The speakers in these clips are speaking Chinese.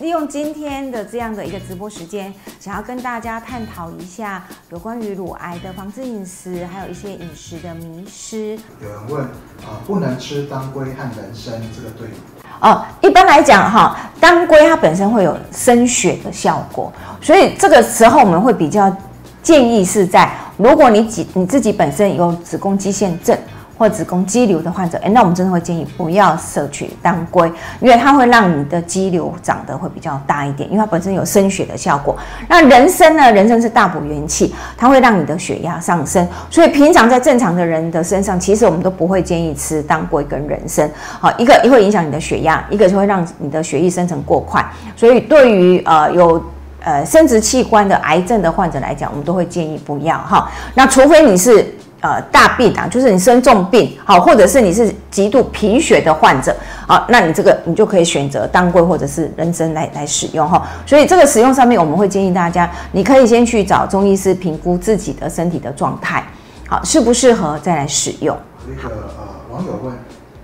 利用今天的这样的一个直播时间，想要跟大家探讨一下有关于乳癌的防治饮食，还有一些饮食的迷失。有人问啊，不能吃当归和人参，这个对吗？哦，一般来讲哈，当归它本身会有生血的效果，所以这个时候我们会比较建议是在，如果你己你自己本身有子宫肌腺症。或子宫肌瘤的患者，哎，那我们真的会建议不要摄取当归，因为它会让你的肌瘤长得会比较大一点，因为它本身有生血的效果。那人参呢？人参是大补元气，它会让你的血压上升，所以平常在正常的人的身上，其实我们都不会建议吃当归跟人参。好，一个也会影响你的血压，一个就会让你的血液生成过快，所以对于呃有呃生殖器官的癌症的患者来讲，我们都会建议不要哈。那除非你是。呃，大病啊，就是你生重病，好，或者是你是极度贫血的患者，好，那你这个你就可以选择当归或者是人参来来使用哈。所以这个使用上面，我们会建议大家，你可以先去找中医师评估自己的身体的状态，好，适不适合再来使用。一个呃网友问，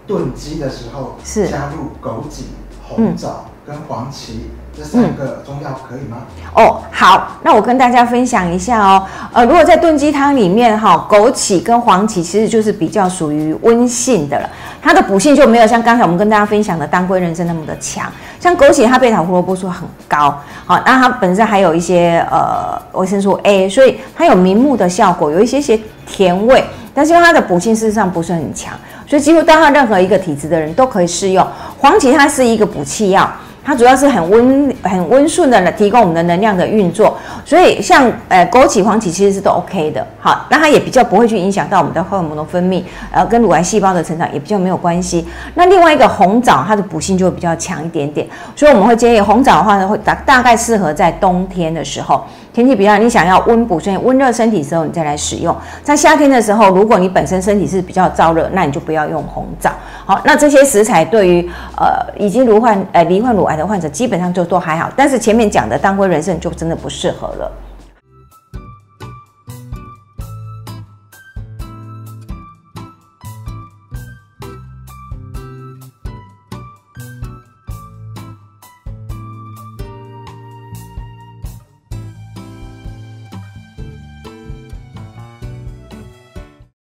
炖鸡的时候是加入枸杞、红枣跟黄芪。这三个中药可以吗？哦，好，那我跟大家分享一下哦。呃，如果在炖鸡汤里面哈，枸杞跟黄芪其实就是比较属于温性的了，它的补性就没有像刚才我们跟大家分享的当归人参那么的强。像枸杞，它贝塔胡萝卜素很高，好，那它本身还有一些呃维生素 A，所以它有明目的效果，有一些些甜味，但是因为它的补性事实上不是很强，所以几乎到任何一个体质的人都可以适用。黄芪它是一个补气药。它主要是很温、很温顺的来提供我们的能量的运作，所以像呃枸杞、黄芪其实是都 OK 的，好，那它也比较不会去影响到我们的荷尔蒙的分泌，呃，跟乳癌细胞的成长也比较没有关系。那另外一个红枣，它的补性就会比较强一点点，所以我们会建议红枣的话呢，会大大概适合在冬天的时候。天气比较，你想要温补，所以温热身体的时候，你再来使用。在夏天的时候，如果你本身身体是比较燥热，那你就不要用红枣。好，那这些食材对于呃已经罹患呃罹患乳癌的患者，基本上就都还好。但是前面讲的当归人参就真的不适合了。